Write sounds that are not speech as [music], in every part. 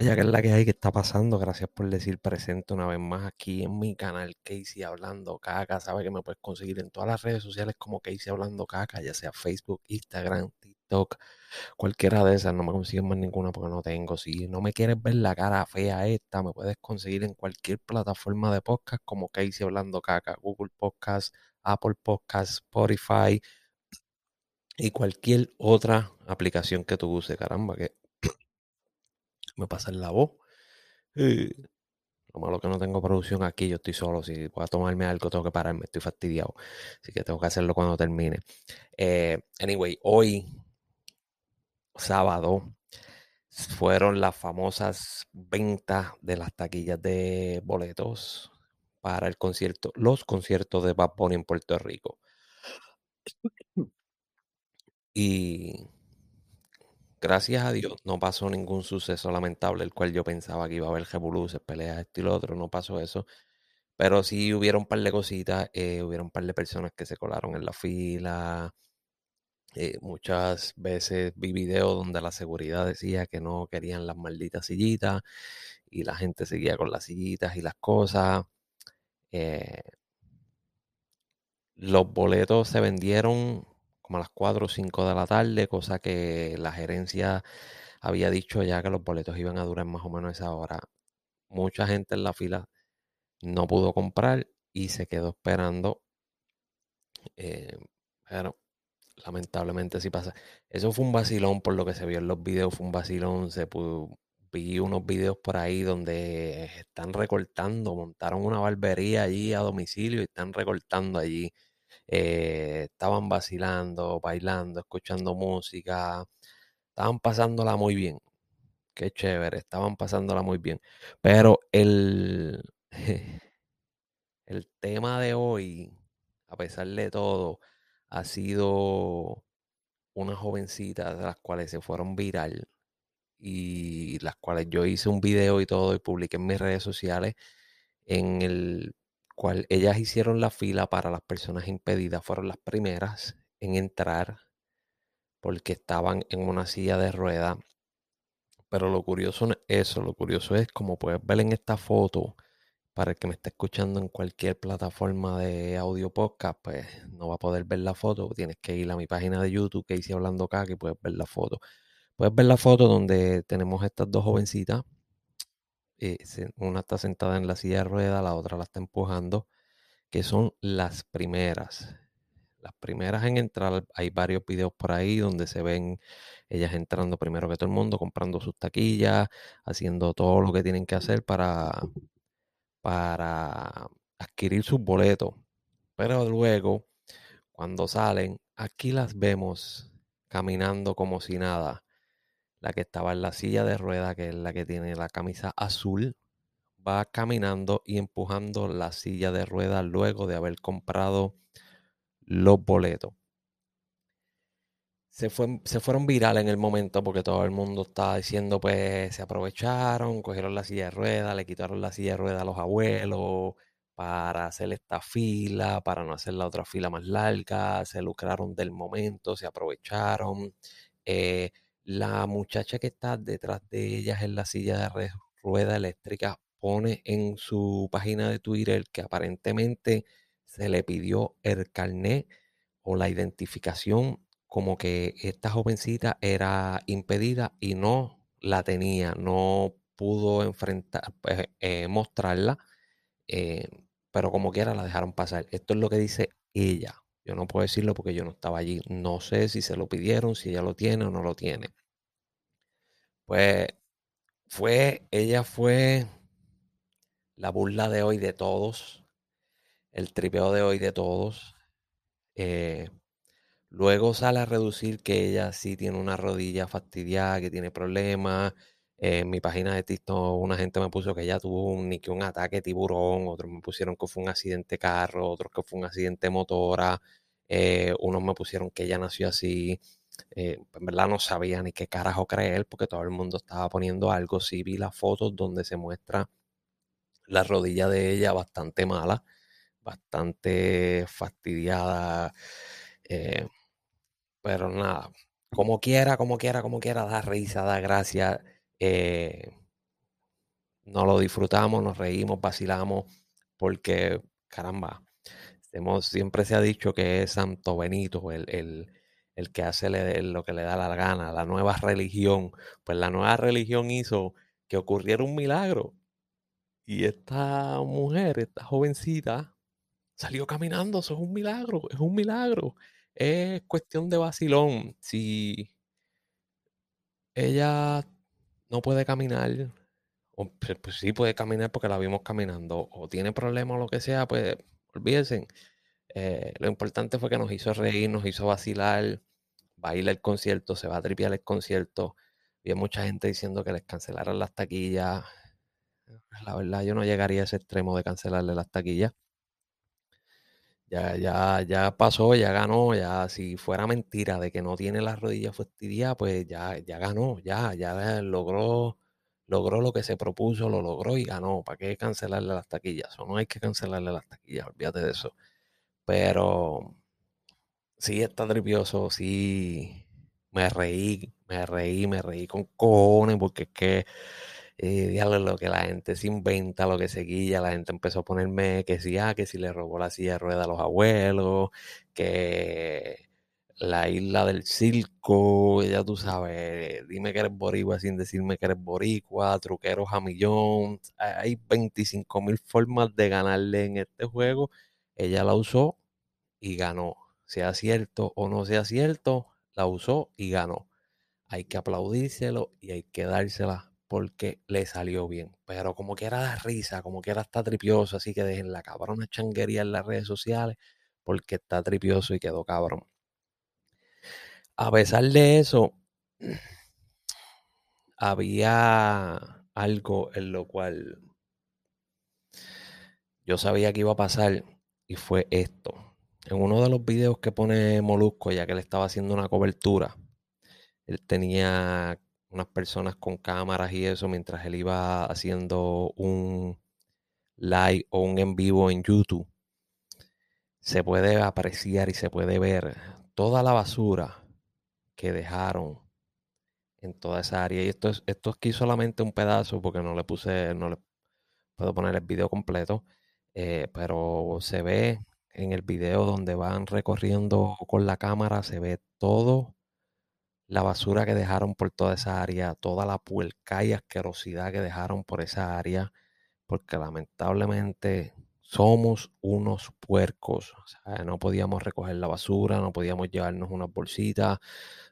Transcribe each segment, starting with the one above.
Ya que es la que hay, que está pasando? Gracias por decir presente una vez más aquí en mi canal Casey Hablando Caca. Sabe que me puedes conseguir en todas las redes sociales como Casey Hablando Caca, ya sea Facebook, Instagram, TikTok, cualquiera de esas. No me consigues más ninguna porque no tengo. Si no me quieres ver la cara fea esta, me puedes conseguir en cualquier plataforma de podcast como Casey Hablando Caca, Google Podcast, Apple Podcast, Spotify y cualquier otra aplicación que tú uses. Caramba, que me pasa en la voz. Lo malo que no tengo producción aquí, yo estoy solo. Si voy a tomarme algo, tengo que pararme, estoy fastidiado. Así que tengo que hacerlo cuando termine. Eh, anyway, hoy, sábado, fueron las famosas ventas de las taquillas de boletos para el concierto, los conciertos de Bad Bunny en Puerto Rico. [clears throat] Y gracias a Dios no pasó ningún suceso lamentable, el cual yo pensaba que iba a haber revoluciones, peleas, esto y lo otro, no pasó eso. Pero sí hubieron un par de cositas, eh, hubieron un par de personas que se colaron en la fila. Eh, muchas veces vi videos donde la seguridad decía que no querían las malditas sillitas y la gente seguía con las sillitas y las cosas. Eh, los boletos se vendieron como a las 4 o 5 de la tarde, cosa que la gerencia había dicho ya que los boletos iban a durar más o menos esa hora. Mucha gente en la fila no pudo comprar y se quedó esperando. Eh, pero lamentablemente sí pasa. Eso fue un vacilón por lo que se vio en los videos, fue un vacilón. Se pudo, vi unos videos por ahí donde están recortando, montaron una barbería allí a domicilio y están recortando allí. Eh, estaban vacilando, bailando, escuchando música, estaban pasándola muy bien. Qué chévere, estaban pasándola muy bien. Pero el, [laughs] el tema de hoy, a pesar de todo, ha sido una jovencita de las cuales se fueron viral y las cuales yo hice un video y todo y publiqué en mis redes sociales en el cual ellas hicieron la fila para las personas impedidas, fueron las primeras en entrar porque estaban en una silla de rueda. Pero lo curioso es eso, lo curioso es como puedes ver en esta foto, para el que me esté escuchando en cualquier plataforma de audio podcast, pues no va a poder ver la foto. Tienes que ir a mi página de YouTube que hice hablando acá, que puedes ver la foto. Puedes ver la foto donde tenemos estas dos jovencitas. Eh, una está sentada en la silla de rueda, la otra la está empujando, que son las primeras. Las primeras en entrar, hay varios videos por ahí donde se ven ellas entrando primero que todo el mundo, comprando sus taquillas, haciendo todo lo que tienen que hacer para, para adquirir sus boletos. Pero luego, cuando salen, aquí las vemos caminando como si nada. La que estaba en la silla de rueda, que es la que tiene la camisa azul, va caminando y empujando la silla de rueda luego de haber comprado los boletos se, fue, se fueron virales en el momento porque todo el mundo estaba diciendo, pues se aprovecharon, cogieron la silla de ruedas, le quitaron la silla de ruedas a los abuelos para hacer esta fila, para no hacer la otra fila más larga, se lucraron del momento, se aprovecharon. Eh, la muchacha que está detrás de ellas en la silla de rueda eléctrica pone en su página de Twitter que aparentemente se le pidió el carnet o la identificación como que esta jovencita era impedida y no la tenía, no pudo enfrentar, pues, eh, mostrarla, eh, pero como quiera la dejaron pasar. Esto es lo que dice ella. Yo no puedo decirlo porque yo no estaba allí. No sé si se lo pidieron, si ella lo tiene o no lo tiene. Pues fue, ella fue la burla de hoy de todos, el tripeo de hoy de todos. Eh, Luego sale a reducir que ella sí tiene una rodilla fastidiada, que tiene problemas. en mi página de TikTok una gente me puso que ella tuvo un, ni que un ataque tiburón, otros me pusieron que fue un accidente carro, otros que fue un accidente motora, eh, unos me pusieron que ella nació así. Eh, en verdad no sabía ni qué carajo creer porque todo el mundo estaba poniendo algo. Sí vi las fotos donde se muestra la rodilla de ella bastante mala, bastante fastidiada. Eh, pero nada, como quiera, como quiera, como quiera, da risa, da gracia. Eh, no lo disfrutamos, nos reímos, vacilamos, porque, caramba, siempre se ha dicho que es Santo Benito el, que hace lo que le da la gana, la nueva religión. Pues la nueva religión hizo que ocurriera un milagro. Y esta mujer, esta jovencita, salió caminando. Eso es un milagro, es un milagro. Es cuestión de vacilón. Si ella no puede caminar, o, pues, pues sí puede caminar porque la vimos caminando, o tiene problemas o lo que sea, pues olvídense. Eh, lo importante fue que nos hizo reír, nos hizo vacilar, va al concierto, se va a tripear el concierto. Hay mucha gente diciendo que les cancelaran las taquillas. La verdad, yo no llegaría a ese extremo de cancelarle las taquillas. Ya, ya, ya pasó, ya ganó, ya si fuera mentira de que no tiene las rodillas fastidiadas, pues ya, ya ganó, ya, ya logró, logró lo que se propuso, lo logró y ganó. ¿Para qué cancelarle las taquillas? O no hay que cancelarle las taquillas, olvídate de eso. Pero sí está tripioso, sí me reí, me reí, me reí con cojones, porque es que eh, lo que la gente se inventa, lo que se guilla, la gente empezó a ponerme que si, ah, que si le robó la silla de ruedas a los abuelos, que la isla del circo, ya tú sabes, dime que eres boricua sin decirme que eres boricua, truqueros a millón, hay 25 mil formas de ganarle en este juego, ella la usó y ganó, sea cierto o no sea cierto, la usó y ganó. Hay que aplaudírselo y hay que dársela porque le salió bien. Pero como que era de risa, como que era está tripioso, así que dejen la cabrona changuería en las redes sociales porque está tripioso y quedó cabrón. A pesar de eso, había algo en lo cual yo sabía que iba a pasar y fue esto. En uno de los videos que pone Molusco, ya que le estaba haciendo una cobertura, él tenía unas personas con cámaras y eso mientras él iba haciendo un live o un en vivo en YouTube. Se puede apreciar y se puede ver toda la basura que dejaron en toda esa área. Y esto es, esto aquí solamente un pedazo porque no le puse, no le puedo poner el video completo. Eh, pero se ve en el video donde van recorriendo con la cámara, se ve todo la basura que dejaron por toda esa área, toda la puerca y asquerosidad que dejaron por esa área, porque lamentablemente somos unos puercos. No podíamos recoger la basura, no podíamos llevarnos unas bolsitas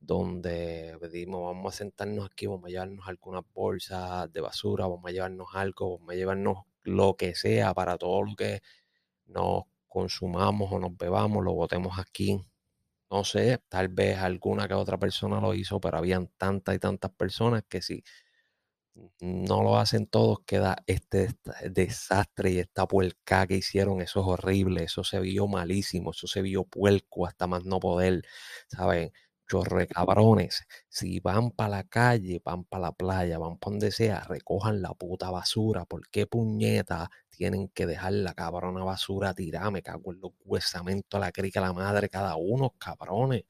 donde pedimos, vamos a sentarnos aquí, vamos a llevarnos algunas bolsas de basura, vamos a llevarnos algo, vamos a llevarnos lo que sea para todo lo que nos consumamos o nos bebamos, lo botemos aquí no sé, tal vez alguna que otra persona lo hizo, pero habían tantas y tantas personas que si no lo hacen todos, queda este, desastre y esta puerca que hicieron. Eso es horrible, eso se vio malísimo, eso se vio puerco hasta más no poder, ¿saben? Chorre cabrones, si van para la calle, van para la playa, van para donde sea, recojan la puta basura. ¿Por qué puñeta tienen que dejar la cabrona basura tirada? Me cago en los huesamentos, la crica, la madre, cada uno, cabrones.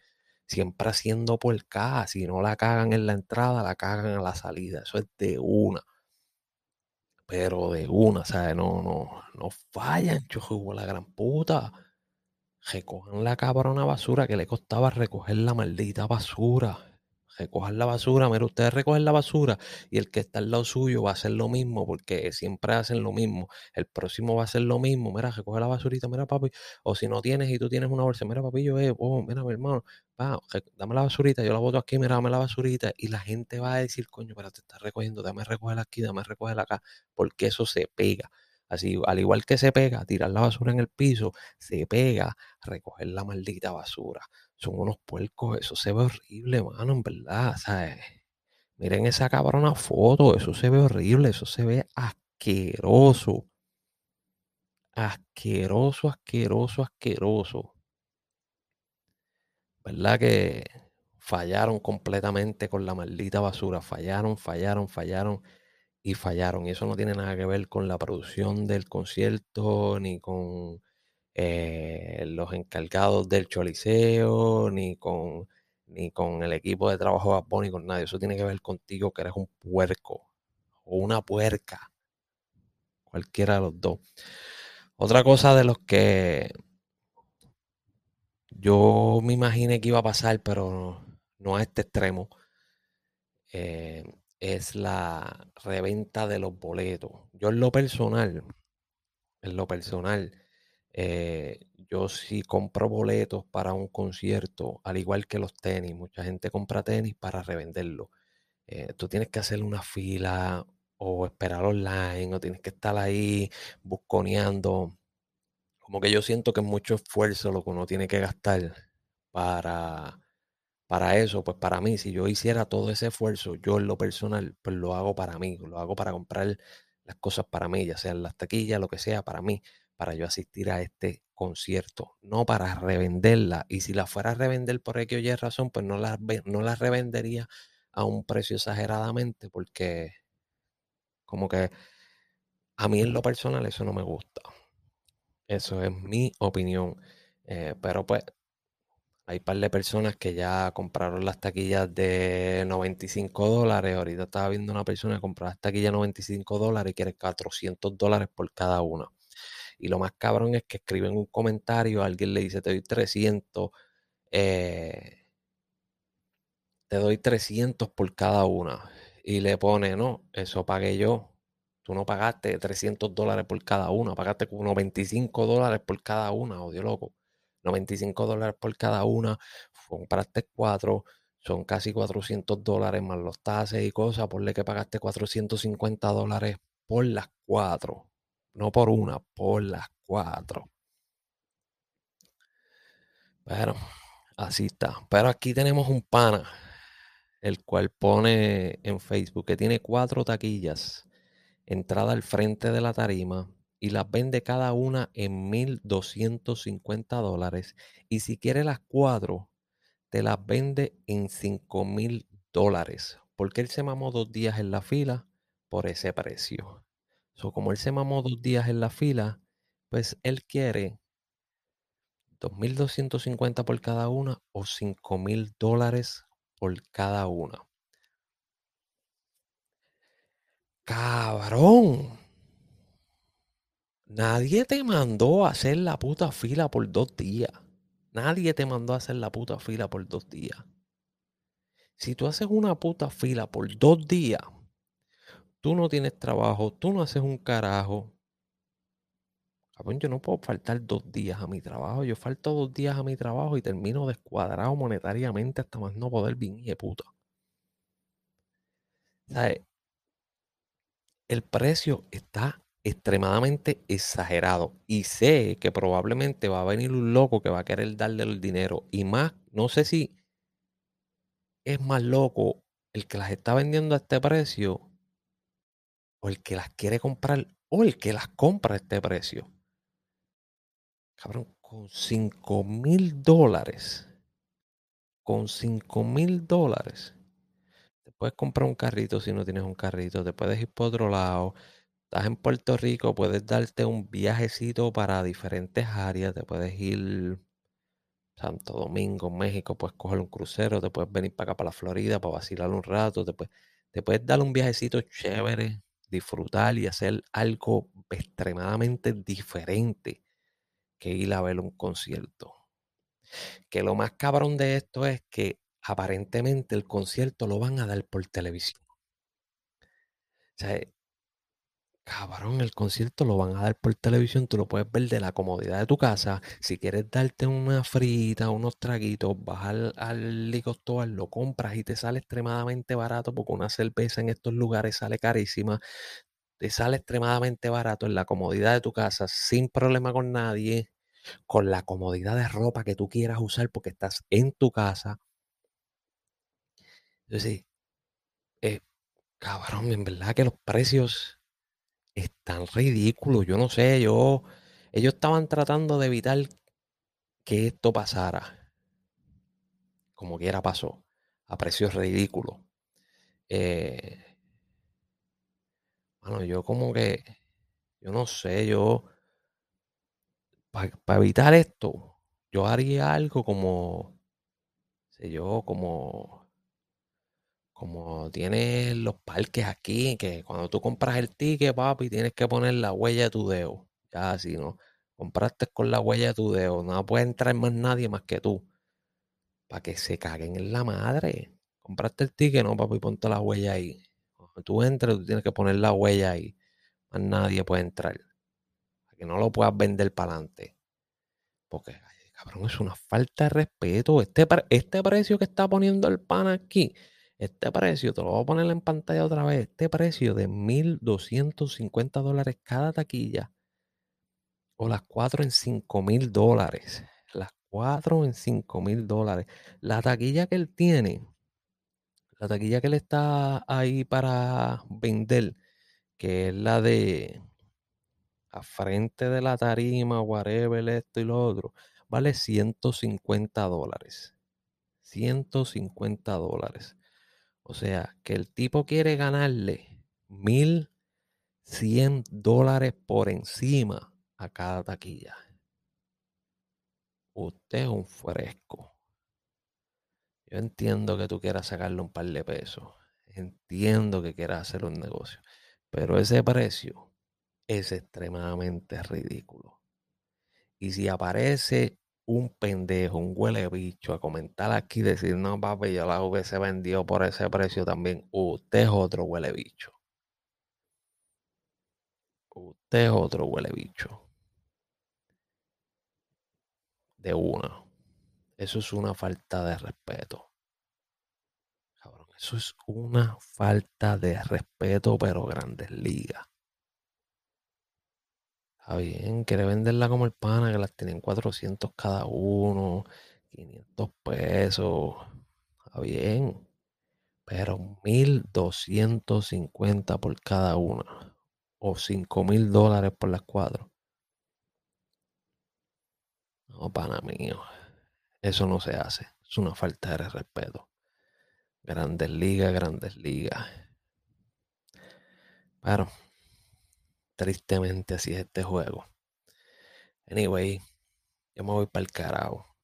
Siempre haciendo por acá. Si no la cagan en la entrada, la cagan a la salida. Eso es de una. Pero de una, ¿sabes? No, no, no fallan, chujo, la gran puta recojan la cabrona basura que le costaba recoger la maldita basura. Recojan la basura, mira, ustedes recogen la basura y el que está al lado suyo va a hacer lo mismo porque siempre hacen lo mismo. El próximo va a hacer lo mismo. Mira, recoge la basurita, mira, papi. O si no tienes y tú tienes una bolsa, mira, papi, yo, eh, oh, mira, mi hermano, va, dame la basurita, yo la boto aquí, mira, dame la basurita. Y la gente va a decir, coño, pero te estás recogiendo, dame recoger aquí, dame recoger acá, porque eso se pega. Así, al igual que se pega tirar la basura en el piso, se pega recoger la maldita basura. Son unos puercos, eso se ve horrible, mano, en verdad, ¿sabes? Miren esa cabrona foto, eso se ve horrible, eso se ve asqueroso. Asqueroso, asqueroso, asqueroso. ¿Verdad que fallaron completamente con la maldita basura? Fallaron, fallaron, fallaron y fallaron. Y eso no tiene nada que ver con la producción del concierto, ni con eh, los encargados del choliseo, ni con, ni con el equipo de trabajo de Bad con nadie. Eso tiene que ver contigo que eres un puerco o una puerca. cualquiera de los dos. Otra cosa de los que yo me imaginé que iba a pasar, pero no a este extremo, eh, es la reventa de los boletos. Yo en lo personal, en lo personal, eh, yo si compro boletos para un concierto, al igual que los tenis, mucha gente compra tenis para revenderlo. Eh, tú tienes que hacer una fila o esperar online o tienes que estar ahí busconeando. Como que yo siento que es mucho esfuerzo lo que uno tiene que gastar para, para eso. Pues para mí, si yo hiciera todo ese esfuerzo, yo en lo personal, pues lo hago para mí, lo hago para comprar las cosas para mí, ya sean las taquillas, lo que sea, para mí, para yo asistir a este concierto, no para revenderla. Y si la fuera a revender por X o Y razón, pues no la, no la revendería a un precio exageradamente porque como que a mí en lo personal eso no me gusta. Eso es mi opinión. Eh, pero pues hay un par de personas que ya compraron las taquillas de 95 dólares. Ahorita estaba viendo una persona que compró las taquillas de 95 dólares y quiere 400 dólares por cada una. Y lo más cabrón es que escriben un comentario, alguien le dice te doy 300. Eh, te doy 300 por cada una. Y le pone, no, eso pagué yo. Tú no pagaste 300 dólares por cada una, pagaste como 95 dólares por cada una, odio loco. 95 dólares por cada una, compraste cuatro, son casi 400 dólares más los tases y cosas, ponle que pagaste 450 dólares por las cuatro, no por una, por las cuatro. Pero así está. Pero aquí tenemos un pana el cual pone en Facebook que tiene cuatro taquillas, entrada al frente de la tarima y las vende cada una en 1.250 dólares. Y si quiere las cuatro, te las vende en 5.000 dólares. Porque él se mamó dos días en la fila por ese precio. Como él se mamó dos días en la fila, pues él quiere 2.250 por cada una o 5.000 dólares por cada una. Cabrón. Nadie te mandó a hacer la puta fila por dos días. Nadie te mandó a hacer la puta fila por dos días. Si tú haces una puta fila por dos días, tú no tienes trabajo, tú no haces un carajo. Yo no puedo faltar dos días a mi trabajo. Yo falto dos días a mi trabajo y termino descuadrado monetariamente hasta más no poder bien de puta. El precio está extremadamente exagerado y sé que probablemente va a venir un loco que va a querer darle el dinero y más, no sé si es más loco el que las está vendiendo a este precio o el que las quiere comprar o el que las compra a este precio. Cabrón, con 5 mil dólares. Con 5 mil dólares. Te puedes comprar un carrito si no tienes un carrito. Te puedes ir por otro lado. Estás en Puerto Rico, puedes darte un viajecito para diferentes áreas. Te puedes ir Santo Domingo, México, puedes coger un crucero, te puedes venir para acá, para la Florida, para vacilar un rato, te puedes, te puedes dar un viajecito chévere, disfrutar y hacer algo extremadamente diferente que ir a ver un concierto. Que lo más cabrón de esto es que aparentemente el concierto lo van a dar por televisión. O sea, cabrón, el concierto lo van a dar por televisión, tú lo puedes ver de la comodidad de tu casa. Si quieres darte una frita, unos traguitos, vas al, al lo compras y te sale extremadamente barato porque una cerveza en estos lugares sale carísima te sale extremadamente barato en la comodidad de tu casa, sin problema con nadie, con la comodidad de ropa que tú quieras usar porque estás en tu casa. Entonces, eh, cabrón, en verdad que los precios están ridículos. Yo no sé, yo, ellos estaban tratando de evitar que esto pasara. Como quiera pasó, a precios ridículos. Eh, bueno, yo como que, yo no sé, yo, para evitar esto, yo haría algo como, sé yo, como, como tienes los parques aquí, que cuando tú compras el ticket, papi, tienes que poner la huella de tu dedo. Ya, si no, compraste con la huella de tu dedo, no puede entrar más nadie más que tú. Para que se caguen en la madre. Compraste el ticket, no, papi, ponte la huella ahí. Cuando tú entres, tú tienes que poner la huella ahí. Más nadie puede entrar. Para que no lo puedas vender para adelante. Porque, cabrón, es una falta de respeto. Este, este precio que está poniendo el pan aquí, este precio, te lo voy a poner en pantalla otra vez, este precio de 1.250 dólares cada taquilla, o las cuatro en 5.000 dólares. Las cuatro en 5.000 dólares. La taquilla que él tiene, la taquilla que él está ahí para vender, que es la de a frente de la tarima, whatever, esto y lo otro, vale 150 dólares. 150 dólares. O sea, que el tipo quiere ganarle 1100 dólares por encima a cada taquilla. Usted es un fresco. Yo entiendo que tú quieras sacarle un par de pesos. Entiendo que quieras hacer un negocio. Pero ese precio es extremadamente ridículo. Y si aparece un pendejo, un huele bicho a comentar aquí y decir, no, papi, yo la hubiese vendido por ese precio también, usted es otro huele bicho. Usted es otro huele bicho. De una. Eso es una falta de respeto. Cabrón, eso es una falta de respeto, pero grandes ligas. Está bien, quiere venderla como el pana, que las tienen 400 cada uno, 500 pesos. Está bien, pero 1250 por cada una, o 5000 dólares por las cuatro. No, pana mío, eso no se hace, es una falta de respeto. Grandes ligas, grandes ligas. Pero Tristemente así es este juego. Anyway, yo me voy para el carajo.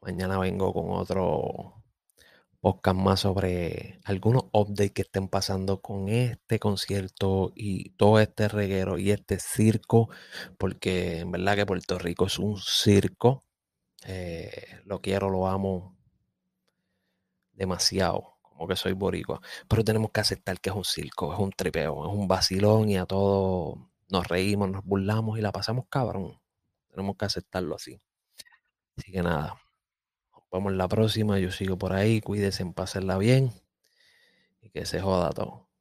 Mañana vengo con otro podcast más sobre algunos updates que estén pasando con este concierto y todo este reguero y este circo, porque en verdad que Puerto Rico es un circo. Eh, lo quiero, lo amo demasiado que soy boricua, pero tenemos que aceptar que es un circo, es un tripeo, es un vacilón y a todo nos reímos, nos burlamos y la pasamos cabrón. Tenemos que aceptarlo así. Así que nada, nos vemos la próxima, yo sigo por ahí, cuídense, pásenla bien y que se joda todo.